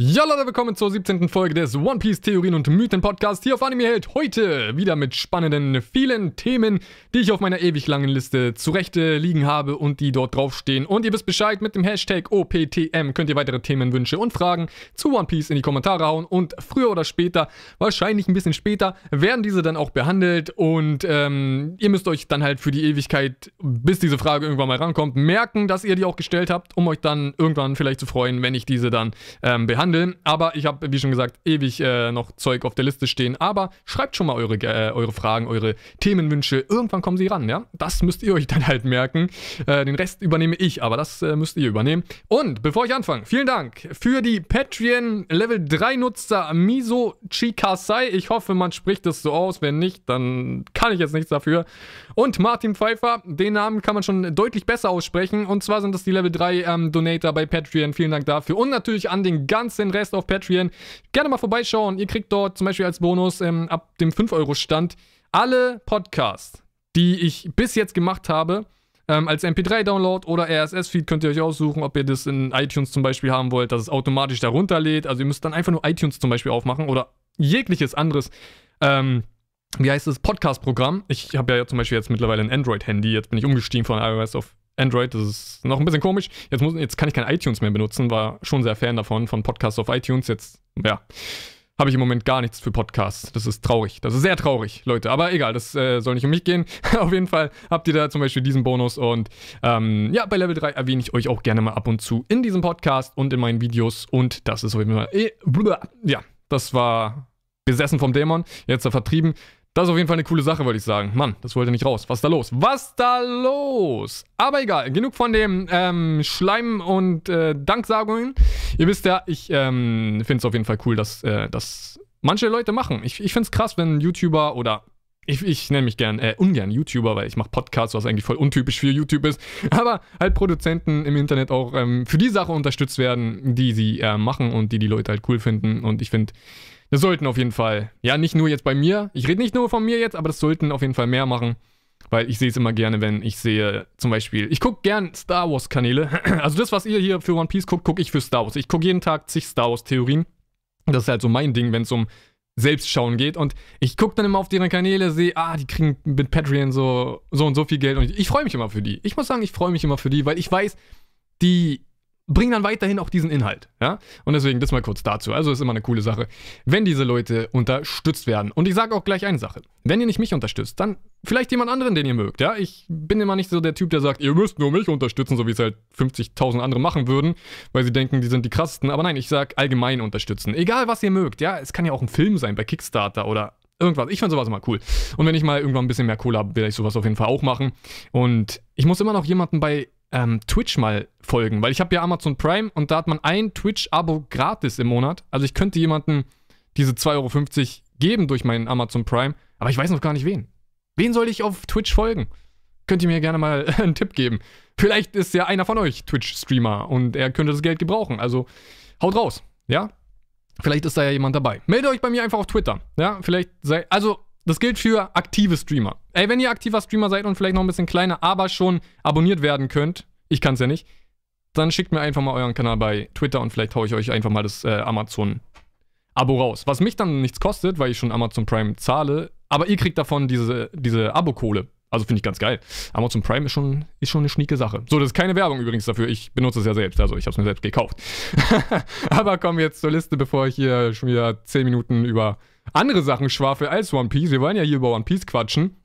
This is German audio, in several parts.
Ja Leute, willkommen zur 17. Folge des One Piece Theorien und Mythen Podcast hier auf Anime Held. Heute wieder mit spannenden, vielen Themen, die ich auf meiner ewig langen Liste zurecht liegen habe und die dort draufstehen. Und ihr wisst Bescheid, mit dem Hashtag OPTM könnt ihr weitere Themenwünsche und Fragen zu One Piece in die Kommentare hauen. Und früher oder später, wahrscheinlich ein bisschen später, werden diese dann auch behandelt. Und ähm, ihr müsst euch dann halt für die Ewigkeit, bis diese Frage irgendwann mal rankommt, merken, dass ihr die auch gestellt habt, um euch dann irgendwann vielleicht zu freuen, wenn ich diese dann ähm, behandle behandeln. Aber ich habe, wie schon gesagt, ewig äh, noch Zeug auf der Liste stehen. Aber schreibt schon mal eure, äh, eure Fragen, eure Themenwünsche. Irgendwann kommen sie ran, ja? Das müsst ihr euch dann halt merken. Äh, den Rest übernehme ich, aber das äh, müsst ihr übernehmen. Und bevor ich anfange, vielen Dank für die Patreon Level 3 Nutzer Miso Chikasai. Ich hoffe, man spricht das so aus. Wenn nicht, dann kann ich jetzt nichts dafür. Und Martin Pfeiffer, den Namen kann man schon deutlich besser aussprechen. Und zwar sind das die Level 3 ähm, Donator bei Patreon. Vielen Dank dafür. Und natürlich an den ganzen den Rest auf Patreon. Gerne mal vorbeischauen. Ihr kriegt dort zum Beispiel als Bonus ähm, ab dem 5-Euro-Stand alle Podcasts, die ich bis jetzt gemacht habe. Ähm, als MP3-Download oder RSS-Feed könnt ihr euch aussuchen, ob ihr das in iTunes zum Beispiel haben wollt, dass es automatisch darunter lädt. Also ihr müsst dann einfach nur iTunes zum Beispiel aufmachen oder jegliches anderes, ähm, wie heißt das, Podcast-Programm. Ich habe ja zum Beispiel jetzt mittlerweile ein Android-Handy. Jetzt bin ich umgestiegen von iOS auf Android, das ist noch ein bisschen komisch. Jetzt, muss, jetzt kann ich kein iTunes mehr benutzen, war schon sehr Fan davon, von Podcasts auf iTunes. Jetzt, ja, habe ich im Moment gar nichts für Podcasts. Das ist traurig. Das ist sehr traurig, Leute. Aber egal, das äh, soll nicht um mich gehen. auf jeden Fall habt ihr da zum Beispiel diesen Bonus. Und ähm, ja, bei Level 3 erwähne ich euch auch gerne mal ab und zu in diesem Podcast und in meinen Videos. Und das ist auf jeden Fall. Eh, ja, das war besessen vom Dämon. Jetzt er vertrieben. Das ist auf jeden Fall eine coole Sache, würde ich sagen. Mann, das wollte nicht raus. Was ist da los? Was ist da los? Aber egal, genug von dem ähm, Schleim und äh, Danksagungen. Ihr wisst ja, ich ähm, finde es auf jeden Fall cool, dass äh, das manche Leute machen. Ich, ich finde es krass, wenn YouTuber oder ich, ich nenne mich gern, äh, ungern YouTuber, weil ich mache Podcasts, was eigentlich voll untypisch für YouTube ist. Aber halt Produzenten im Internet auch ähm, für die Sache unterstützt werden, die sie äh, machen und die die Leute halt cool finden. Und ich finde, das sollten auf jeden Fall, ja, nicht nur jetzt bei mir, ich rede nicht nur von mir jetzt, aber das sollten auf jeden Fall mehr machen, weil ich sehe es immer gerne, wenn ich sehe, zum Beispiel, ich gucke gern Star Wars Kanäle, also das, was ihr hier für One Piece guckt, gucke ich für Star Wars. Ich gucke jeden Tag zig Star Wars Theorien. Das ist halt so mein Ding, wenn es um Selbstschauen geht. Und ich gucke dann immer auf deren Kanäle, sehe, ah, die kriegen mit Patreon so, so und so viel Geld. Und ich, ich freue mich immer für die. Ich muss sagen, ich freue mich immer für die, weil ich weiß, die bringen dann weiterhin auch diesen Inhalt. Ja? Und deswegen das mal kurz dazu. Also ist immer eine coole Sache, wenn diese Leute unterstützt werden. Und ich sage auch gleich eine Sache. Wenn ihr nicht mich unterstützt, dann vielleicht jemand anderen, den ihr mögt. Ja? Ich bin immer nicht so der Typ, der sagt, ihr müsst nur mich unterstützen, so wie es halt 50.000 andere machen würden, weil sie denken, die sind die krassesten. Aber nein, ich sage allgemein unterstützen. Egal, was ihr mögt. Ja, es kann ja auch ein Film sein bei Kickstarter oder irgendwas. Ich finde sowas immer cool. Und wenn ich mal irgendwann ein bisschen mehr Kohle habe, werde ich sowas auf jeden Fall auch machen. Und ich muss immer noch jemanden bei ähm, Twitch mal folgen, weil ich habe ja Amazon Prime und da hat man ein Twitch-Abo gratis im Monat. Also ich könnte jemanden diese 2,50 Euro geben durch meinen Amazon Prime, aber ich weiß noch gar nicht wen. Wen soll ich auf Twitch folgen? Könnt ihr mir gerne mal einen Tipp geben. Vielleicht ist ja einer von euch Twitch-Streamer und er könnte das Geld gebrauchen. Also haut raus, ja? Vielleicht ist da ja jemand dabei. Meldet euch bei mir einfach auf Twitter, ja? Vielleicht sei, also das gilt für aktive Streamer. Ey, wenn ihr aktiver Streamer seid und vielleicht noch ein bisschen kleiner, aber schon abonniert werden könnt, ich kann es ja nicht, dann schickt mir einfach mal euren Kanal bei Twitter und vielleicht haue ich euch einfach mal das äh, Amazon-Abo raus. Was mich dann nichts kostet, weil ich schon Amazon Prime zahle, aber ihr kriegt davon diese, diese Abo-Kohle. Also finde ich ganz geil. Amazon Prime ist schon, ist schon eine schnieke Sache. So, das ist keine Werbung übrigens dafür. Ich benutze es ja selbst. Also ich habe es mir selbst gekauft. aber kommen wir jetzt zur Liste, bevor ich hier schon wieder 10 Minuten über andere Sachen schwafel als One Piece. Wir wollen ja hier über One Piece quatschen.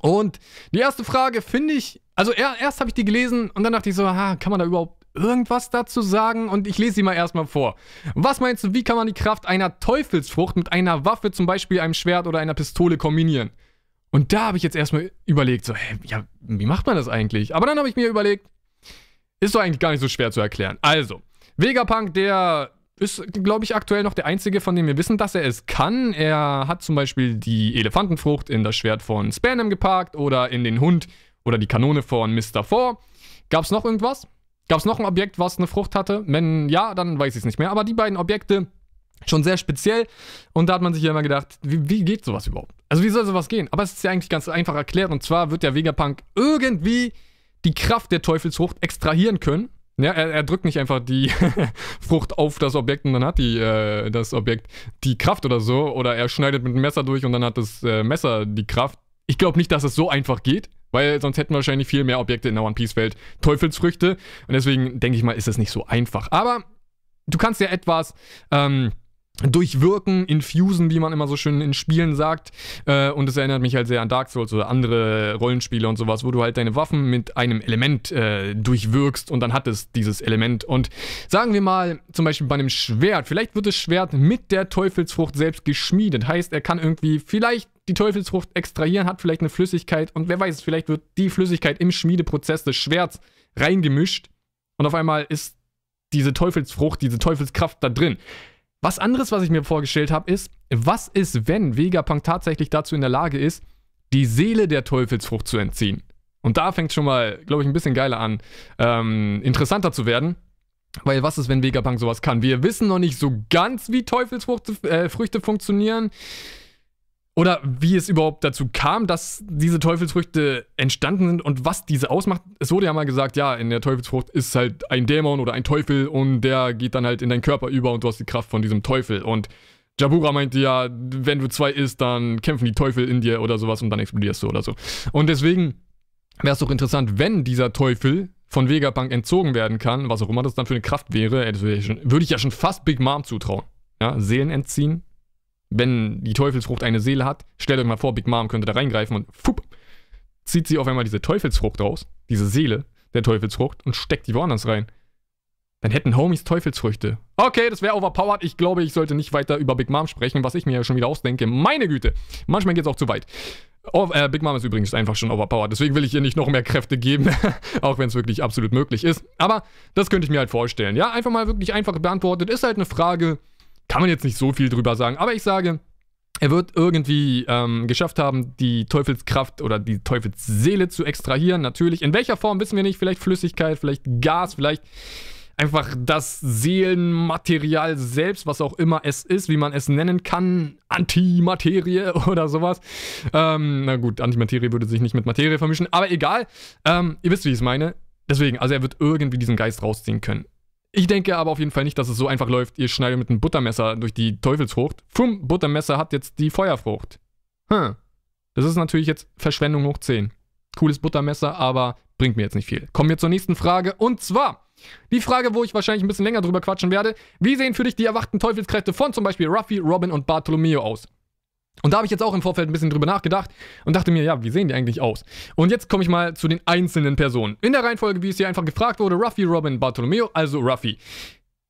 Und die erste Frage finde ich, also er, erst habe ich die gelesen und dann dachte ich so, aha, kann man da überhaupt irgendwas dazu sagen? Und ich lese sie mal erstmal vor. Was meinst du, wie kann man die Kraft einer Teufelsfrucht mit einer Waffe, zum Beispiel einem Schwert oder einer Pistole kombinieren? Und da habe ich jetzt erstmal überlegt, so, hä, ja, wie macht man das eigentlich? Aber dann habe ich mir überlegt, ist doch eigentlich gar nicht so schwer zu erklären. Also, Vegapunk, der ist, glaube ich, aktuell noch der einzige, von dem wir wissen, dass er es kann. Er hat zum Beispiel die Elefantenfrucht in das Schwert von Spanham geparkt oder in den Hund oder die Kanone von Mr. Four. Gab es noch irgendwas? Gab es noch ein Objekt, was eine Frucht hatte? Wenn ja, dann weiß ich es nicht mehr. Aber die beiden Objekte schon sehr speziell. Und da hat man sich ja immer gedacht, wie, wie geht sowas überhaupt? Also wie soll sowas gehen? Aber es ist ja eigentlich ganz einfach erklärt. Und zwar wird der Vegapunk irgendwie die Kraft der Teufelsfrucht extrahieren können Ja, er, er drückt nicht einfach die Frucht auf das Objekt und dann hat die, äh, das Objekt die Kraft oder so. Oder er schneidet mit dem Messer durch und dann hat das äh, Messer die Kraft. Ich glaube nicht, dass es so einfach geht, weil sonst hätten wahrscheinlich viel mehr Objekte in der One Piece-Welt Teufelsfrüchte. Und deswegen denke ich mal, ist es nicht so einfach. Aber du kannst ja etwas. Ähm, durchwirken, infusen, wie man immer so schön in Spielen sagt. Äh, und es erinnert mich halt sehr an Dark Souls oder andere Rollenspiele und sowas, wo du halt deine Waffen mit einem Element äh, durchwirkst und dann hat es dieses Element. Und sagen wir mal, zum Beispiel bei einem Schwert, vielleicht wird das Schwert mit der Teufelsfrucht selbst geschmiedet. Heißt, er kann irgendwie vielleicht die Teufelsfrucht extrahieren, hat vielleicht eine Flüssigkeit und wer weiß, vielleicht wird die Flüssigkeit im Schmiedeprozess des Schwerts reingemischt und auf einmal ist diese Teufelsfrucht, diese Teufelskraft da drin. Was anderes, was ich mir vorgestellt habe, ist, was ist, wenn Vegapunk tatsächlich dazu in der Lage ist, die Seele der Teufelsfrucht zu entziehen? Und da fängt es schon mal, glaube ich, ein bisschen geiler an, ähm, interessanter zu werden. Weil was ist, wenn Vegapunk sowas kann? Wir wissen noch nicht so ganz, wie Teufelsfrüchte äh, funktionieren. Oder wie es überhaupt dazu kam, dass diese Teufelsfrüchte entstanden sind und was diese ausmacht. Es wurde ja mal gesagt, ja, in der Teufelsfrucht ist halt ein Dämon oder ein Teufel und der geht dann halt in deinen Körper über und du hast die Kraft von diesem Teufel. Und Jabura meinte ja, wenn du zwei isst, dann kämpfen die Teufel in dir oder sowas und dann explodierst du oder so. Und deswegen wäre es doch interessant, wenn dieser Teufel von Vegapunk entzogen werden kann, was auch immer das dann für eine Kraft wäre, würde ich, ja schon fast Big Mom zutrauen. Ja, Seelen entziehen, wenn die Teufelsfrucht eine Seele hat, stellt euch mal vor, Big Mom könnte da reingreifen und fupp, zieht sie auf einmal diese Teufelsfrucht raus, diese Seele der Teufelsfrucht und steckt die woanders rein. Dann hätten Homies Teufelsfrüchte. Okay, das wäre overpowered. Ich glaube, ich sollte nicht weiter über Big Mom sprechen, was ich mir ja schon wieder ausdenke. Meine Güte. Manchmal geht es auch zu weit. Oh, äh, Big Mom ist übrigens einfach schon overpowered. Deswegen will ich ihr nicht noch mehr Kräfte geben. auch wenn es wirklich absolut möglich ist. Aber das könnte ich mir halt vorstellen. Ja, einfach mal wirklich einfach beantwortet. Ist halt eine Frage, kann man jetzt nicht so viel drüber sagen, aber ich sage, er wird irgendwie ähm, geschafft haben, die Teufelskraft oder die Teufelsseele zu extrahieren. Natürlich. In welcher Form wissen wir nicht. Vielleicht Flüssigkeit, vielleicht Gas, vielleicht einfach das Seelenmaterial selbst, was auch immer es ist, wie man es nennen kann. Antimaterie oder sowas. Ähm, na gut, Antimaterie würde sich nicht mit Materie vermischen, aber egal. Ähm, ihr wisst, wie ich es meine. Deswegen, also er wird irgendwie diesen Geist rausziehen können. Ich denke aber auf jeden Fall nicht, dass es so einfach läuft, ihr schneidet mit einem Buttermesser durch die Teufelsfrucht. Fumm, Buttermesser hat jetzt die Feuerfrucht. Hm. Das ist natürlich jetzt Verschwendung hoch 10. Cooles Buttermesser, aber bringt mir jetzt nicht viel. Kommen wir zur nächsten Frage und zwar die Frage, wo ich wahrscheinlich ein bisschen länger drüber quatschen werde. Wie sehen für dich die erwachten Teufelskräfte von zum Beispiel Ruffy, Robin und Bartolomeo aus? Und da habe ich jetzt auch im Vorfeld ein bisschen drüber nachgedacht und dachte mir, ja, wie sehen die eigentlich aus? Und jetzt komme ich mal zu den einzelnen Personen. In der Reihenfolge, wie es hier einfach gefragt wurde, Ruffy, Robin, Bartolomeo, also Ruffy.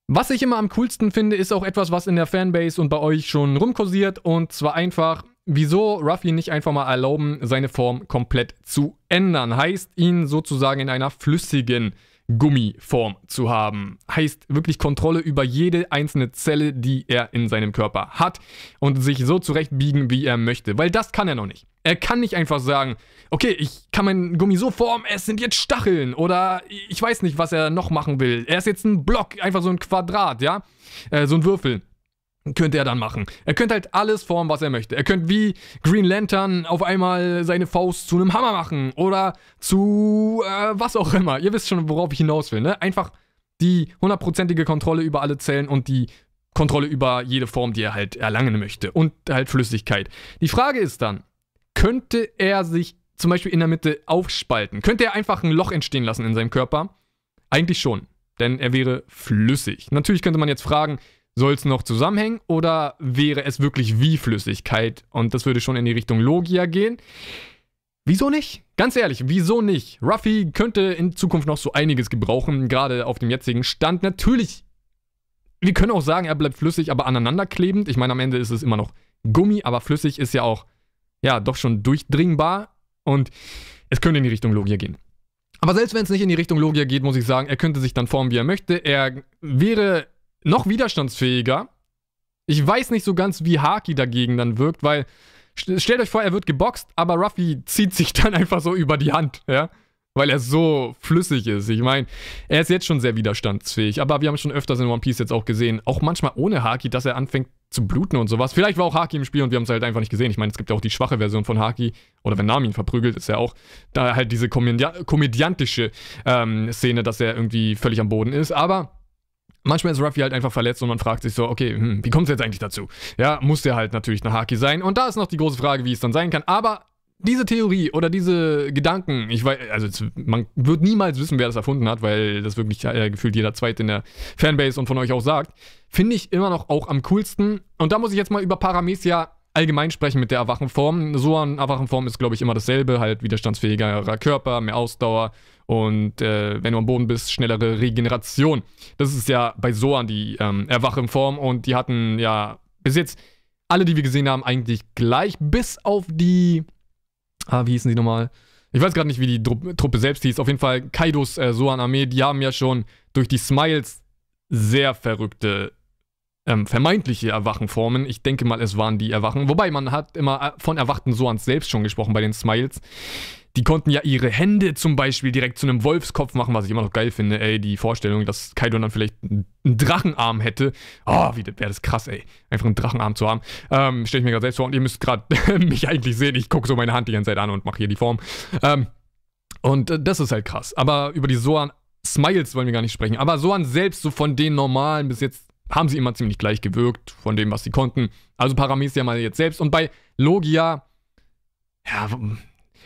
Was ich immer am coolsten finde, ist auch etwas, was in der Fanbase und bei euch schon rumkursiert und zwar einfach, wieso Ruffy nicht einfach mal erlauben, seine Form komplett zu ändern. Heißt, ihn sozusagen in einer flüssigen Gummiform zu haben. Heißt wirklich Kontrolle über jede einzelne Zelle, die er in seinem Körper hat und sich so zurechtbiegen, wie er möchte. Weil das kann er noch nicht. Er kann nicht einfach sagen, okay, ich kann meinen Gummi so formen, es sind jetzt Stacheln oder ich weiß nicht, was er noch machen will. Er ist jetzt ein Block, einfach so ein Quadrat, ja, äh, so ein Würfel könnte er dann machen. Er könnte halt alles formen, was er möchte. Er könnte wie Green Lantern auf einmal seine Faust zu einem Hammer machen oder zu äh, was auch immer. Ihr wisst schon, worauf ich hinaus will, ne? Einfach die hundertprozentige Kontrolle über alle Zellen und die Kontrolle über jede Form, die er halt erlangen möchte. Und halt Flüssigkeit. Die Frage ist dann, könnte er sich zum Beispiel in der Mitte aufspalten? Könnte er einfach ein Loch entstehen lassen in seinem Körper? Eigentlich schon, denn er wäre flüssig. Natürlich könnte man jetzt fragen, soll es noch zusammenhängen oder wäre es wirklich wie Flüssigkeit? Und das würde schon in die Richtung Logia gehen. Wieso nicht? Ganz ehrlich, wieso nicht? Ruffy könnte in Zukunft noch so einiges gebrauchen, gerade auf dem jetzigen Stand. Natürlich, wir können auch sagen, er bleibt flüssig, aber aneinanderklebend. Ich meine, am Ende ist es immer noch Gummi, aber flüssig ist ja auch, ja, doch schon durchdringbar. Und es könnte in die Richtung Logia gehen. Aber selbst wenn es nicht in die Richtung Logia geht, muss ich sagen, er könnte sich dann formen, wie er möchte. Er wäre noch widerstandsfähiger. Ich weiß nicht so ganz, wie Haki dagegen dann wirkt, weil stellt euch vor, er wird geboxt, aber Ruffy zieht sich dann einfach so über die Hand, ja. weil er so flüssig ist. Ich meine, er ist jetzt schon sehr widerstandsfähig, aber wir haben schon öfters in One Piece jetzt auch gesehen, auch manchmal ohne Haki, dass er anfängt zu bluten und sowas. Vielleicht war auch Haki im Spiel und wir haben es halt einfach nicht gesehen. Ich meine, es gibt ja auch die schwache Version von Haki, oder wenn Nami ihn verprügelt, ist ja auch da halt diese komödia komödiantische ähm, Szene, dass er irgendwie völlig am Boden ist, aber Manchmal ist Ruffy halt einfach verletzt und man fragt sich so, okay, hm, wie kommt es jetzt eigentlich dazu? Ja, muss der halt natürlich eine Haki sein. Und da ist noch die große Frage, wie es dann sein kann. Aber diese Theorie oder diese Gedanken, ich weiß, also man wird niemals wissen, wer das erfunden hat, weil das wirklich äh, gefühlt jeder Zweite in der Fanbase und von euch auch sagt, finde ich immer noch auch am coolsten. Und da muss ich jetzt mal über Paramecia allgemein sprechen mit der Erwachenform. So eine Erwachenform ist, glaube ich, immer dasselbe, halt widerstandsfähigerer Körper, mehr Ausdauer und äh, wenn du am Boden bist, schnellere Regeneration. Das ist ja bei Soan die ähm, Erwachenform und die hatten ja bis jetzt alle, die wir gesehen haben, eigentlich gleich, bis auf die Ah, wie hießen die nochmal? Ich weiß gerade nicht, wie die Truppe selbst hieß. Auf jeden Fall Kaidos äh, Soan-Armee, die haben ja schon durch die Smiles sehr verrückte, ähm, vermeintliche Erwachenformen. Ich denke mal, es waren die Erwachen. Wobei, man hat immer äh, von erwachten Soans selbst schon gesprochen bei den Smiles. Die konnten ja ihre Hände zum Beispiel direkt zu einem Wolfskopf machen, was ich immer noch geil finde, ey. Die Vorstellung, dass Kaido dann vielleicht einen Drachenarm hätte. Oh, wie wäre das krass, ey. Einfach einen Drachenarm zu haben. Ähm, Stelle ich mir gerade selbst vor und ihr müsst gerade mich eigentlich sehen. Ich gucke so meine Hand die ganze Zeit an und mache hier die Form. Ähm, und äh, das ist halt krass. Aber über die Soan Smiles wollen wir gar nicht sprechen. Aber Soan selbst, so von den normalen bis jetzt, haben sie immer ziemlich gleich gewirkt, von dem, was sie konnten. Also Paramecia mal jetzt selbst. Und bei Logia, ja,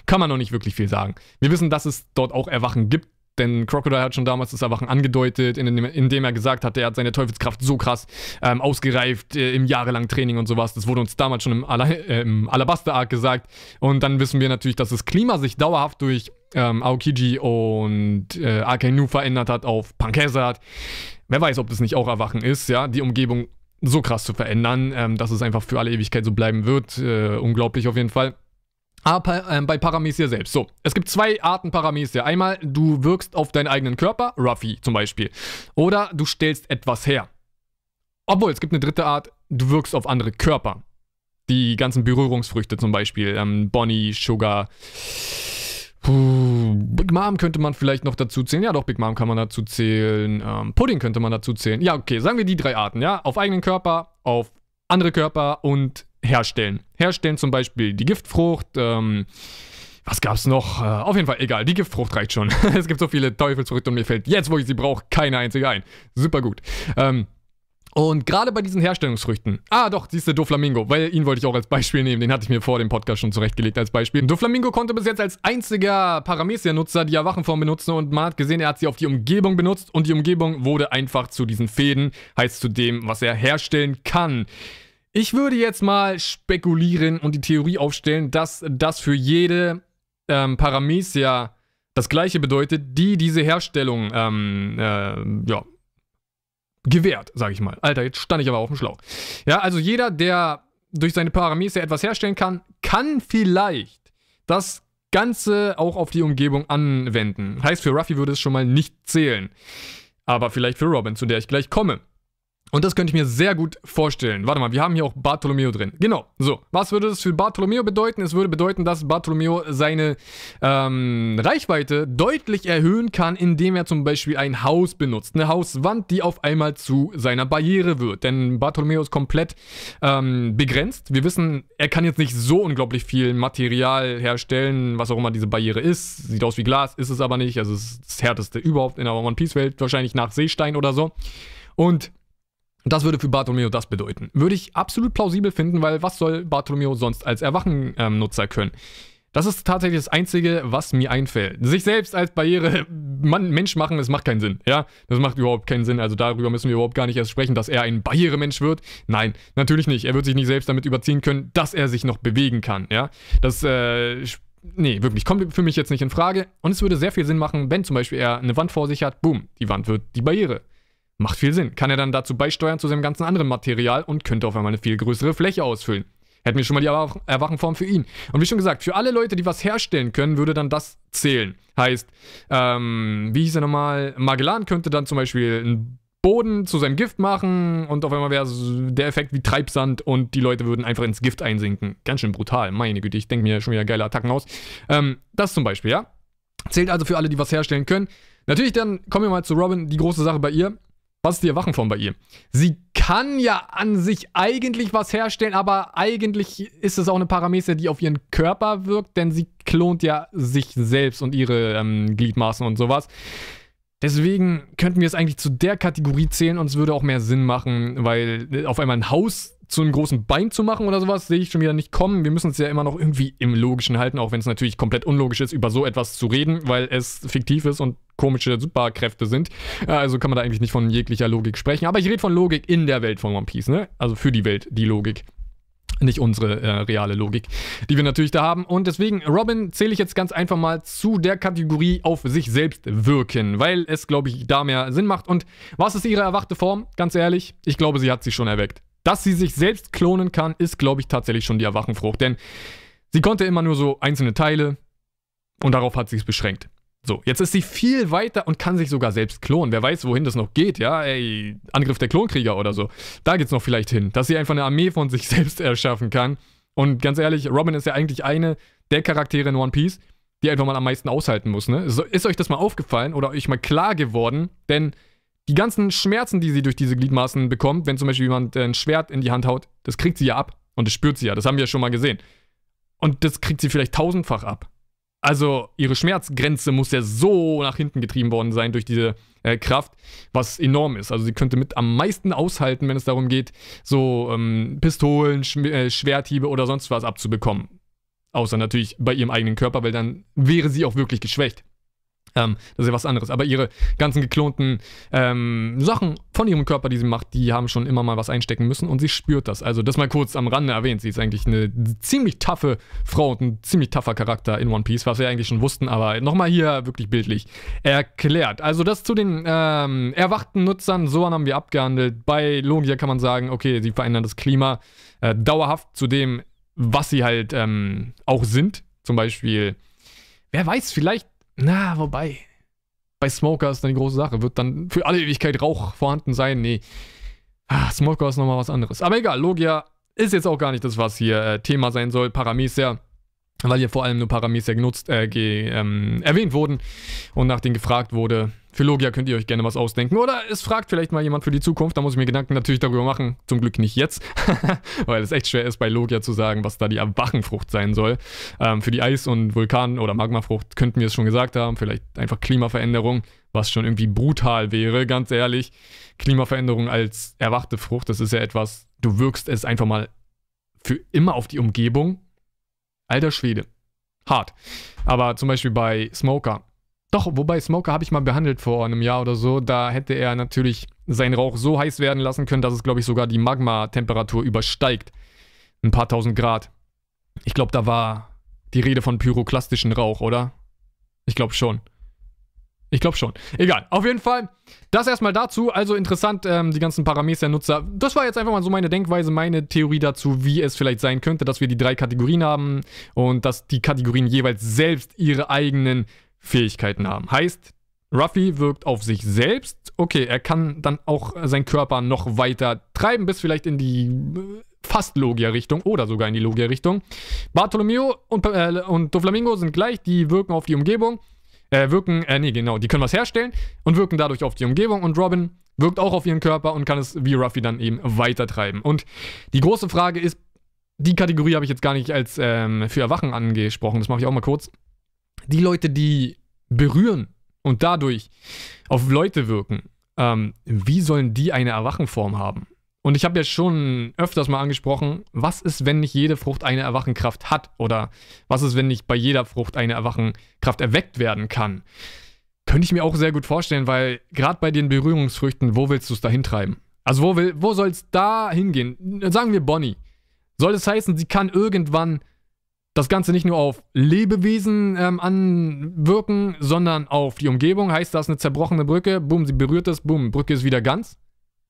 kann man noch nicht wirklich viel sagen. Wir wissen, dass es dort auch Erwachen gibt, denn Crocodile hat schon damals das Erwachen angedeutet, indem, er gesagt hat, er hat seine Teufelskraft so krass ähm, ausgereift äh, im jahrelangen Training und sowas. Das wurde uns damals schon im, Ala äh, im Alabaster-Arc gesagt. Und dann wissen wir natürlich, dass das Klima sich dauerhaft durch ähm, Aokiji und äh, Akainu verändert hat auf Pankesat. Wer weiß, ob das nicht auch Erwachen ist, ja, die Umgebung so krass zu verändern, ähm, dass es einfach für alle Ewigkeit so bleiben wird. Äh, unglaublich auf jeden Fall. Aber äh, bei Paramecia selbst. So, es gibt zwei Arten Paramecia. Einmal, du wirkst auf deinen eigenen Körper, Ruffy zum Beispiel. Oder du stellst etwas her. Obwohl, es gibt eine dritte Art, du wirkst auf andere Körper. Die ganzen Berührungsfrüchte zum Beispiel. Ähm, Bonnie, Sugar. Puh, Big Mom könnte man vielleicht noch dazu zählen. Ja, doch, Big Mom kann man dazu zählen. Ähm, Pudding könnte man dazu zählen. Ja, okay, sagen wir die drei Arten, ja? Auf eigenen Körper, auf andere Körper und herstellen. Herstellen zum Beispiel die Giftfrucht, ähm, was gab's noch? Äh, auf jeden Fall, egal, die Giftfrucht reicht schon. es gibt so viele Teufelsfrüchte und mir fällt jetzt, wo ich sie brauche, keine einzige ein. Super gut. Ähm, und gerade bei diesen Herstellungsfrüchten, ah doch, siehst du Doflamingo, weil ihn wollte ich auch als Beispiel nehmen, den hatte ich mir vor dem Podcast schon zurechtgelegt als Beispiel. Doflamingo konnte bis jetzt als einziger Paramecia-Nutzer die Erwachenform benutzen und man hat gesehen, er hat sie auf die Umgebung benutzt und die Umgebung wurde einfach zu diesen Fäden, heißt zu dem, was er herstellen kann. Ich würde jetzt mal spekulieren und die Theorie aufstellen, dass das für jede ähm, Paramecia das gleiche bedeutet, die diese Herstellung ähm, äh, ja, gewährt, sage ich mal. Alter, jetzt stand ich aber auf dem Schlauch. Ja, also jeder, der durch seine Paramecia etwas herstellen kann, kann vielleicht das Ganze auch auf die Umgebung anwenden. Heißt, für Ruffy würde es schon mal nicht zählen. Aber vielleicht für Robin, zu der ich gleich komme. Und das könnte ich mir sehr gut vorstellen. Warte mal, wir haben hier auch Bartolomeo drin. Genau. So, was würde das für Bartolomeo bedeuten? Es würde bedeuten, dass Bartolomeo seine ähm, Reichweite deutlich erhöhen kann, indem er zum Beispiel ein Haus benutzt. Eine Hauswand, die auf einmal zu seiner Barriere wird. Denn Bartolomeo ist komplett ähm, begrenzt. Wir wissen, er kann jetzt nicht so unglaublich viel Material herstellen, was auch immer diese Barriere ist. Sieht aus wie Glas, ist es aber nicht. Also es ist das härteste überhaupt in der One Piece Welt. Wahrscheinlich nach Seestein oder so. Und das würde für Bartolomeo das bedeuten. Würde ich absolut plausibel finden, weil was soll Bartolomeo sonst als Erwachennutzer ähm, können? Das ist tatsächlich das Einzige, was mir einfällt. Sich selbst als Barriere Mann, Mensch machen, das macht keinen Sinn. Ja, das macht überhaupt keinen Sinn. Also darüber müssen wir überhaupt gar nicht erst sprechen, dass er ein Barrieremensch wird. Nein, natürlich nicht. Er wird sich nicht selbst damit überziehen können, dass er sich noch bewegen kann. Ja, das äh, nee, wirklich, kommt für mich jetzt nicht in Frage. Und es würde sehr viel Sinn machen, wenn zum Beispiel er eine Wand vor sich hat, boom, die Wand wird die Barriere. Macht viel Sinn. Kann er dann dazu beisteuern zu seinem ganzen anderen Material und könnte auf einmal eine viel größere Fläche ausfüllen. Hätten wir schon mal die Erwachenform für ihn. Und wie schon gesagt, für alle Leute, die was herstellen können, würde dann das zählen. Heißt, ähm, wie hieß er nochmal? Magellan könnte dann zum Beispiel einen Boden zu seinem Gift machen und auf einmal wäre der Effekt wie Treibsand und die Leute würden einfach ins Gift einsinken. Ganz schön brutal. Meine Güte, ich denke mir schon wieder geile Attacken aus. Ähm, das zum Beispiel, ja. Zählt also für alle, die was herstellen können. Natürlich, dann kommen wir mal zu Robin. Die große Sache bei ihr. Was ist die Erwachenform bei ihr? Sie kann ja an sich eigentlich was herstellen, aber eigentlich ist es auch eine Parameter, die auf ihren Körper wirkt, denn sie klont ja sich selbst und ihre ähm, Gliedmaßen und sowas. Deswegen könnten wir es eigentlich zu der Kategorie zählen und es würde auch mehr Sinn machen, weil äh, auf einmal ein Haus zu einem großen Bein zu machen oder sowas, sehe ich schon wieder nicht kommen. Wir müssen es ja immer noch irgendwie im Logischen halten, auch wenn es natürlich komplett unlogisch ist, über so etwas zu reden, weil es fiktiv ist und komische Superkräfte sind. Äh, also kann man da eigentlich nicht von jeglicher Logik sprechen. Aber ich rede von Logik in der Welt von One Piece, ne? Also für die Welt, die Logik. Nicht unsere äh, reale Logik, die wir natürlich da haben. Und deswegen, Robin zähle ich jetzt ganz einfach mal zu der Kategorie auf sich selbst wirken, weil es, glaube ich, da mehr Sinn macht. Und was ist ihre erwachte Form? Ganz ehrlich, ich glaube, sie hat sich schon erweckt. Dass sie sich selbst klonen kann, ist, glaube ich, tatsächlich schon die Erwachenfrucht. Denn sie konnte immer nur so einzelne Teile und darauf hat sie es beschränkt. So, jetzt ist sie viel weiter und kann sich sogar selbst klonen. Wer weiß, wohin das noch geht, ja? Ey, Angriff der Klonkrieger oder so. Da geht's noch vielleicht hin, dass sie einfach eine Armee von sich selbst erschaffen kann. Und ganz ehrlich, Robin ist ja eigentlich eine der Charaktere in One Piece, die einfach mal am meisten aushalten muss, ne? Ist euch das mal aufgefallen oder euch mal klar geworden? Denn die ganzen Schmerzen, die sie durch diese Gliedmaßen bekommt, wenn zum Beispiel jemand ein Schwert in die Hand haut, das kriegt sie ja ab. Und das spürt sie ja. Das haben wir ja schon mal gesehen. Und das kriegt sie vielleicht tausendfach ab. Also ihre Schmerzgrenze muss ja so nach hinten getrieben worden sein durch diese äh, Kraft, was enorm ist. Also sie könnte mit am meisten aushalten, wenn es darum geht, so ähm, Pistolen, Sch äh, Schwerthiebe oder sonst was abzubekommen. Außer natürlich bei ihrem eigenen Körper, weil dann wäre sie auch wirklich geschwächt. Ähm, das ist ja was anderes. Aber ihre ganzen geklonten ähm, Sachen von ihrem Körper, die sie macht, die haben schon immer mal was einstecken müssen und sie spürt das. Also das mal kurz am Rande erwähnt. Sie ist eigentlich eine ziemlich taffe Frau und ein ziemlich taffer Charakter in One Piece, was wir eigentlich schon wussten, aber nochmal hier wirklich bildlich erklärt. Also das zu den ähm, erwachten Nutzern, so haben wir abgehandelt. Bei Logia kann man sagen, okay, sie verändern das Klima äh, dauerhaft zu dem, was sie halt ähm, auch sind. Zum Beispiel, wer weiß, vielleicht na, wobei. Bei Smoker ist dann die große Sache. Wird dann für alle Ewigkeit Rauch vorhanden sein? Nee. Ah, Smoker ist nochmal was anderes. Aber egal, Logia ist jetzt auch gar nicht das, was hier äh, Thema sein soll. Paramecia weil hier vor allem nur Parameter genutzt, äh, ge, ähm, erwähnt wurden und nach denen gefragt wurde. Für Logia könnt ihr euch gerne was ausdenken. Oder es fragt vielleicht mal jemand für die Zukunft. Da muss ich mir Gedanken natürlich darüber machen. Zum Glück nicht jetzt. Weil es echt schwer ist, bei Logia zu sagen, was da die Erwachenfrucht sein soll. Ähm, für die Eis- und Vulkan- oder Magmafrucht könnten wir es schon gesagt haben. Vielleicht einfach Klimaveränderung, was schon irgendwie brutal wäre, ganz ehrlich. Klimaveränderung als erwachte Frucht, das ist ja etwas, du wirkst es einfach mal für immer auf die Umgebung Alter Schwede. Hart. Aber zum Beispiel bei Smoker. Doch, wobei Smoker habe ich mal behandelt vor einem Jahr oder so. Da hätte er natürlich seinen Rauch so heiß werden lassen können, dass es, glaube ich, sogar die Magma-Temperatur übersteigt. Ein paar tausend Grad. Ich glaube, da war die Rede von pyroklastischen Rauch, oder? Ich glaube schon. Ich glaube schon. Egal. Auf jeden Fall, das erstmal dazu. Also interessant, ähm, die ganzen Parameter-Nutzer. Das war jetzt einfach mal so meine Denkweise, meine Theorie dazu, wie es vielleicht sein könnte, dass wir die drei Kategorien haben und dass die Kategorien jeweils selbst ihre eigenen Fähigkeiten haben. Heißt, Ruffy wirkt auf sich selbst. Okay, er kann dann auch seinen Körper noch weiter treiben, bis vielleicht in die äh, fast Logia-Richtung oder sogar in die Logia-Richtung. Bartolomeo und, äh, und Doflamingo sind gleich, die wirken auf die Umgebung äh, wirken, äh, nee, genau, die können was herstellen und wirken dadurch auf die Umgebung und Robin wirkt auch auf ihren Körper und kann es wie Ruffy dann eben weitertreiben. Und die große Frage ist, die Kategorie habe ich jetzt gar nicht als ähm, für Erwachen angesprochen, das mache ich auch mal kurz. Die Leute, die berühren und dadurch auf Leute wirken, ähm, wie sollen die eine Erwachenform haben? Und ich habe ja schon öfters mal angesprochen, was ist, wenn nicht jede Frucht eine Erwachenkraft hat? Oder was ist, wenn nicht bei jeder Frucht eine Erwachenkraft erweckt werden kann? Könnte ich mir auch sehr gut vorstellen, weil gerade bei den Berührungsfrüchten, wo willst du es dahin treiben? Also wo, wo soll es da hingehen? Sagen wir Bonnie. Soll es heißen, sie kann irgendwann das Ganze nicht nur auf Lebewesen ähm, anwirken, sondern auf die Umgebung? Heißt das eine zerbrochene Brücke? Boom, sie berührt es, boom, Brücke ist wieder ganz?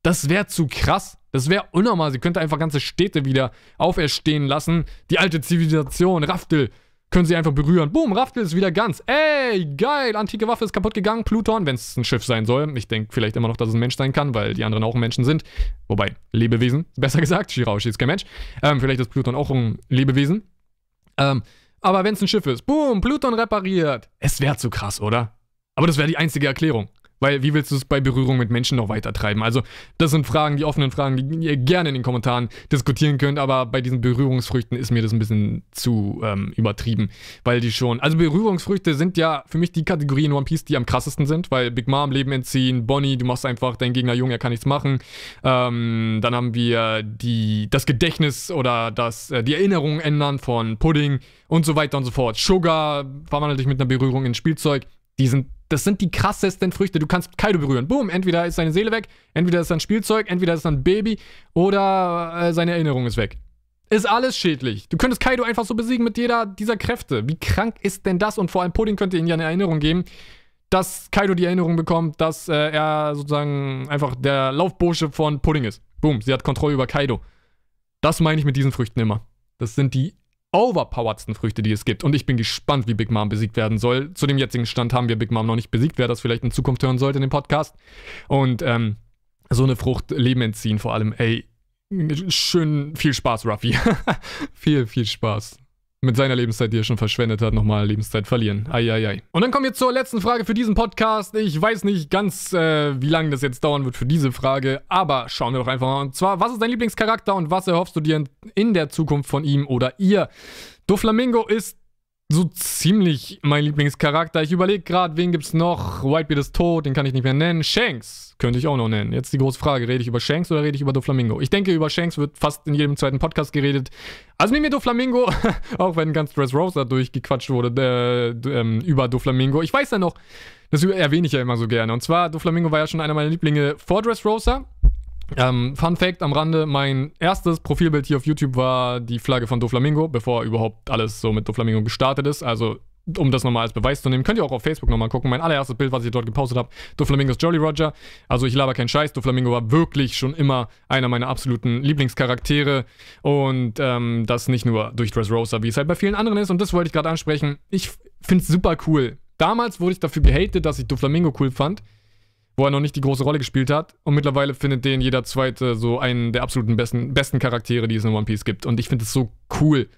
Das wäre zu krass. Das wäre unnormal. Sie könnte einfach ganze Städte wieder auferstehen lassen. Die alte Zivilisation, Raftel, können sie einfach berühren. Boom, Raftel ist wieder ganz. Ey, geil, antike Waffe ist kaputt gegangen. Pluton, wenn es ein Schiff sein soll. Ich denke vielleicht immer noch, dass es ein Mensch sein kann, weil die anderen auch Menschen sind. Wobei, Lebewesen, besser gesagt. Shiraushi ist kein Mensch. Ähm, vielleicht ist Pluton auch ein Lebewesen. Ähm, Aber wenn es ein Schiff ist, boom, Pluton repariert. Es wäre zu krass, oder? Aber das wäre die einzige Erklärung. Weil wie willst du es bei Berührung mit Menschen noch weiter treiben? Also, das sind Fragen, die offenen Fragen, die ihr gerne in den Kommentaren diskutieren könnt, aber bei diesen Berührungsfrüchten ist mir das ein bisschen zu ähm, übertrieben, weil die schon. Also, Berührungsfrüchte sind ja für mich die Kategorie in One Piece, die am krassesten sind, weil Big Mom Leben entziehen, Bonnie, du machst einfach deinen Gegner jung, er kann nichts machen. Ähm, dann haben wir die, das Gedächtnis oder das, äh, die Erinnerung ändern von Pudding und so weiter und so fort. Sugar verwandelt dich mit einer Berührung in Spielzeug. Die sind das sind die krassesten Früchte. Du kannst Kaido berühren. Boom, entweder ist seine Seele weg, entweder ist sein Spielzeug, entweder ist ein Baby oder äh, seine Erinnerung ist weg. Ist alles schädlich. Du könntest Kaido einfach so besiegen mit jeder dieser Kräfte. Wie krank ist denn das? Und vor allem Pudding könnte ihnen ja eine Erinnerung geben, dass Kaido die Erinnerung bekommt, dass äh, er sozusagen einfach der Laufbursche von Pudding ist. Boom, sie hat Kontrolle über Kaido. Das meine ich mit diesen Früchten immer. Das sind die overpoweredsten Früchte, die es gibt. Und ich bin gespannt, wie Big Mom besiegt werden soll. Zu dem jetzigen Stand haben wir Big Mom noch nicht besiegt, wer das vielleicht in Zukunft hören sollte in dem Podcast. Und ähm, so eine Frucht Leben entziehen vor allem. Ey, schön viel Spaß, Ruffy. viel, viel Spaß mit seiner Lebenszeit, die er schon verschwendet hat, nochmal Lebenszeit verlieren. Eieiei. Und dann kommen wir zur letzten Frage für diesen Podcast. Ich weiß nicht ganz, äh, wie lange das jetzt dauern wird für diese Frage, aber schauen wir doch einfach mal. Und zwar, was ist dein Lieblingscharakter und was erhoffst du dir in der Zukunft von ihm oder ihr? Doflamingo ist so ziemlich mein Lieblingscharakter. Ich überlege gerade, wen gibt's noch? Whitebeard ist tot, den kann ich nicht mehr nennen. Shanks könnte ich auch noch nennen. Jetzt die große Frage, rede ich über Shanks oder rede ich über Doflamingo? Ich denke, über Shanks wird fast in jedem zweiten Podcast geredet. Also nehmen wir Doflamingo, auch wenn ganz Dressrosa durchgequatscht wurde äh, ähm, über Doflamingo. Ich weiß ja noch, das erwähne ich ja immer so gerne. Und zwar, Doflamingo war ja schon einer meiner Lieblinge vor Dressrosa. Ähm, Fun Fact am Rande: Mein erstes Profilbild hier auf YouTube war die Flagge von Doflamingo, bevor überhaupt alles so mit Doflamingo gestartet ist. Also, um das nochmal als Beweis zu nehmen, könnt ihr auch auf Facebook nochmal gucken. Mein allererstes Bild, was ich dort gepostet habe: Doflamingos Jolly Roger. Also, ich laber keinen Scheiß. Doflamingo war wirklich schon immer einer meiner absoluten Lieblingscharaktere. Und ähm, das nicht nur durch Dressrosa, wie es halt bei vielen anderen ist. Und das wollte ich gerade ansprechen. Ich finde es super cool. Damals wurde ich dafür gehatet, dass ich Doflamingo cool fand wo er noch nicht die große Rolle gespielt hat. Und mittlerweile findet den jeder Zweite so einen der absoluten besten, besten Charaktere, die es in One Piece gibt. Und ich finde es so cool,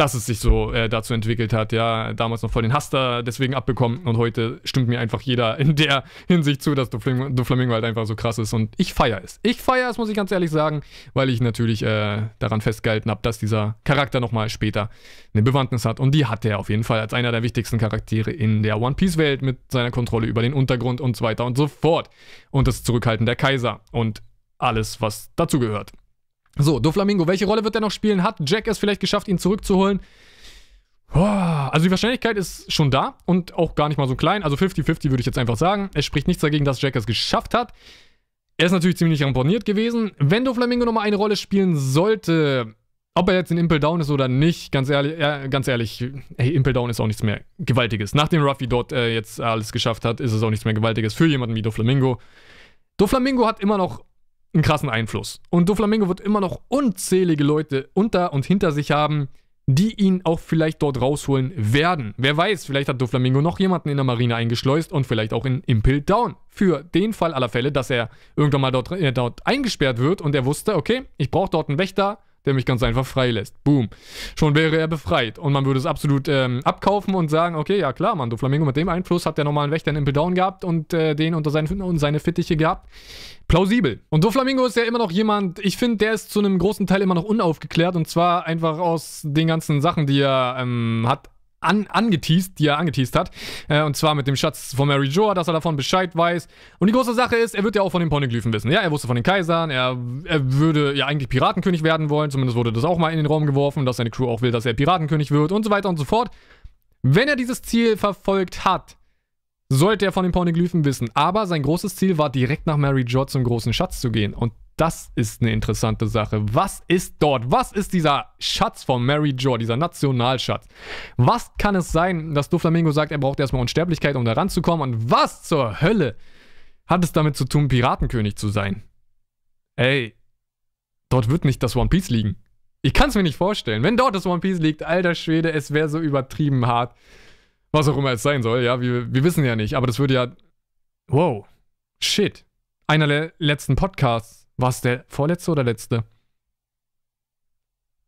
dass es sich so äh, dazu entwickelt hat. Ja, damals noch voll den Hass da deswegen abbekommen und heute stimmt mir einfach jeder in der Hinsicht zu, dass Doflamingo, Doflamingo halt einfach so krass ist und ich feiere es. Ich feiere es, muss ich ganz ehrlich sagen, weil ich natürlich äh, daran festgehalten habe, dass dieser Charakter nochmal später eine Bewandtnis hat und die hat er auf jeden Fall als einer der wichtigsten Charaktere in der One Piece Welt mit seiner Kontrolle über den Untergrund und so weiter und so fort und das Zurückhalten der Kaiser und alles, was dazugehört. So, Doflamingo, welche Rolle wird er noch spielen? Hat Jack es vielleicht geschafft, ihn zurückzuholen? Also die Wahrscheinlichkeit ist schon da und auch gar nicht mal so klein. Also 50-50 würde ich jetzt einfach sagen. Es spricht nichts dagegen, dass Jack es geschafft hat. Er ist natürlich ziemlich ramponiert gewesen. Wenn Doflamingo nochmal eine Rolle spielen sollte, ob er jetzt in Impel Down ist oder nicht, ganz ehrlich, äh, ganz ehrlich, hey, Impel Down ist auch nichts mehr Gewaltiges. Nachdem Ruffy dort äh, jetzt alles geschafft hat, ist es auch nichts mehr Gewaltiges für jemanden wie Doflamingo. Doflamingo hat immer noch einen krassen Einfluss. Und Doflamingo wird immer noch unzählige Leute unter und hinter sich haben, die ihn auch vielleicht dort rausholen werden. Wer weiß, vielleicht hat Doflamingo noch jemanden in der Marine eingeschleust und vielleicht auch in Impel Down. Für den Fall aller Fälle, dass er irgendwann mal dort, äh, dort eingesperrt wird und er wusste, okay, ich brauche dort einen Wächter, der mich ganz einfach freilässt. Boom. Schon wäre er befreit. Und man würde es absolut ähm, abkaufen und sagen, okay, ja klar, Mann, Doflamingo mit dem Einfluss hat der normalen Wächter in Impel Down gehabt und äh, den unter seinen, und seine Fittiche gehabt. Plausibel. Und Doflamingo ist ja immer noch jemand, ich finde, der ist zu einem großen Teil immer noch unaufgeklärt und zwar einfach aus den ganzen Sachen, die er ähm, hat an, angeteased, die er angeteased hat. Äh, und zwar mit dem Schatz von Mary Joa, dass er davon Bescheid weiß. Und die große Sache ist, er wird ja auch von den Poneglyphen wissen. Ja, er wusste von den Kaisern, er, er würde ja eigentlich Piratenkönig werden wollen. Zumindest wurde das auch mal in den Raum geworfen, dass seine Crew auch will, dass er Piratenkönig wird und so weiter und so fort. Wenn er dieses Ziel verfolgt hat, sollte er von den Poneglyphen wissen. Aber sein großes Ziel war, direkt nach Mary Jo zum großen Schatz zu gehen. Und das ist eine interessante Sache. Was ist dort? Was ist dieser Schatz von Mary Jo, dieser Nationalschatz? Was kann es sein, dass Doflamingo sagt, er braucht erstmal Unsterblichkeit, um da ranzukommen? Und was zur Hölle hat es damit zu tun, Piratenkönig zu sein? Ey, dort wird nicht das One Piece liegen. Ich kann es mir nicht vorstellen. Wenn dort das One Piece liegt, alter Schwede, es wäre so übertrieben hart. Was auch immer es sein soll, ja, wir, wir wissen ja nicht. Aber das würde ja. Wow. Shit. Einer der letzten Podcasts war es der vorletzte oder letzte?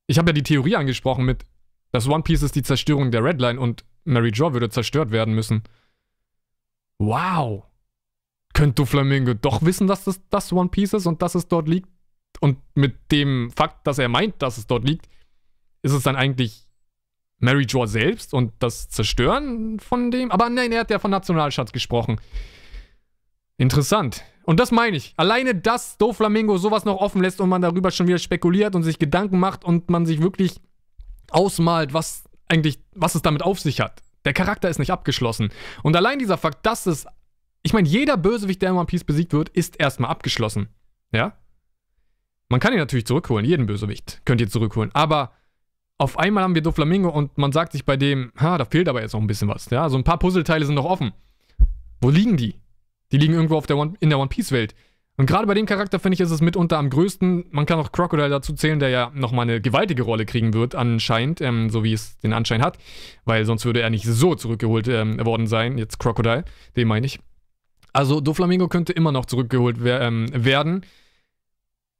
Ich habe ja die Theorie angesprochen mit Das One Piece ist die Zerstörung der Redline und Mary Jo würde zerstört werden müssen. Wow. Könnte Doflamingo doch wissen, dass das das One Piece ist und dass es dort liegt? Und mit dem Fakt, dass er meint, dass es dort liegt, ist es dann eigentlich Mary Jo selbst und das Zerstören von dem? Aber nein, er hat ja von Nationalschatz gesprochen. Interessant. Und das meine ich. Alleine, dass Doflamingo sowas noch offen lässt und man darüber schon wieder spekuliert und sich Gedanken macht und man sich wirklich ausmalt, was eigentlich, was es damit auf sich hat. Der Charakter ist nicht abgeschlossen. Und allein dieser Fakt, dass es. Ich meine, jeder Bösewicht, der in One Piece besiegt wird, ist erstmal abgeschlossen. Ja? Man kann ihn natürlich zurückholen, jeden Bösewicht könnt ihr zurückholen. Aber auf einmal haben wir Doflamingo und man sagt sich bei dem, ha, da fehlt aber jetzt noch ein bisschen was. Ja, so ein paar Puzzleteile sind noch offen. Wo liegen die? Die liegen irgendwo auf der One, in der One Piece Welt. Und gerade bei dem Charakter finde ich, ist es mitunter am größten. Man kann auch Crocodile dazu zählen, der ja nochmal eine gewaltige Rolle kriegen wird, anscheinend, ähm, so wie es den Anschein hat. Weil sonst würde er nicht so zurückgeholt ähm, worden sein. Jetzt Crocodile, den meine ich. Also Doflamingo könnte immer noch zurückgeholt wer ähm, werden.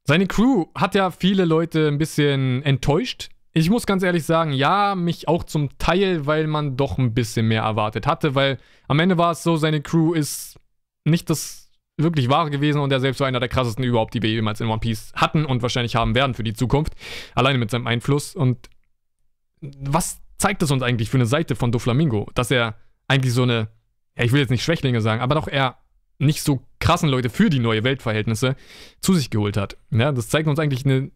Seine Crew hat ja viele Leute ein bisschen enttäuscht. Ich muss ganz ehrlich sagen, ja, mich auch zum Teil, weil man doch ein bisschen mehr erwartet hatte, weil am Ende war es so, seine Crew ist nicht das wirklich wahre gewesen und er selbst war einer der krassesten überhaupt, die wir jemals in One Piece hatten und wahrscheinlich haben werden für die Zukunft. Alleine mit seinem Einfluss. Und was zeigt es uns eigentlich für eine Seite von Doflamingo? Dass er eigentlich so eine, ja, ich will jetzt nicht Schwächlinge sagen, aber doch eher nicht so krassen Leute für die neue Weltverhältnisse zu sich geholt hat. Ja, das zeigt uns eigentlich eine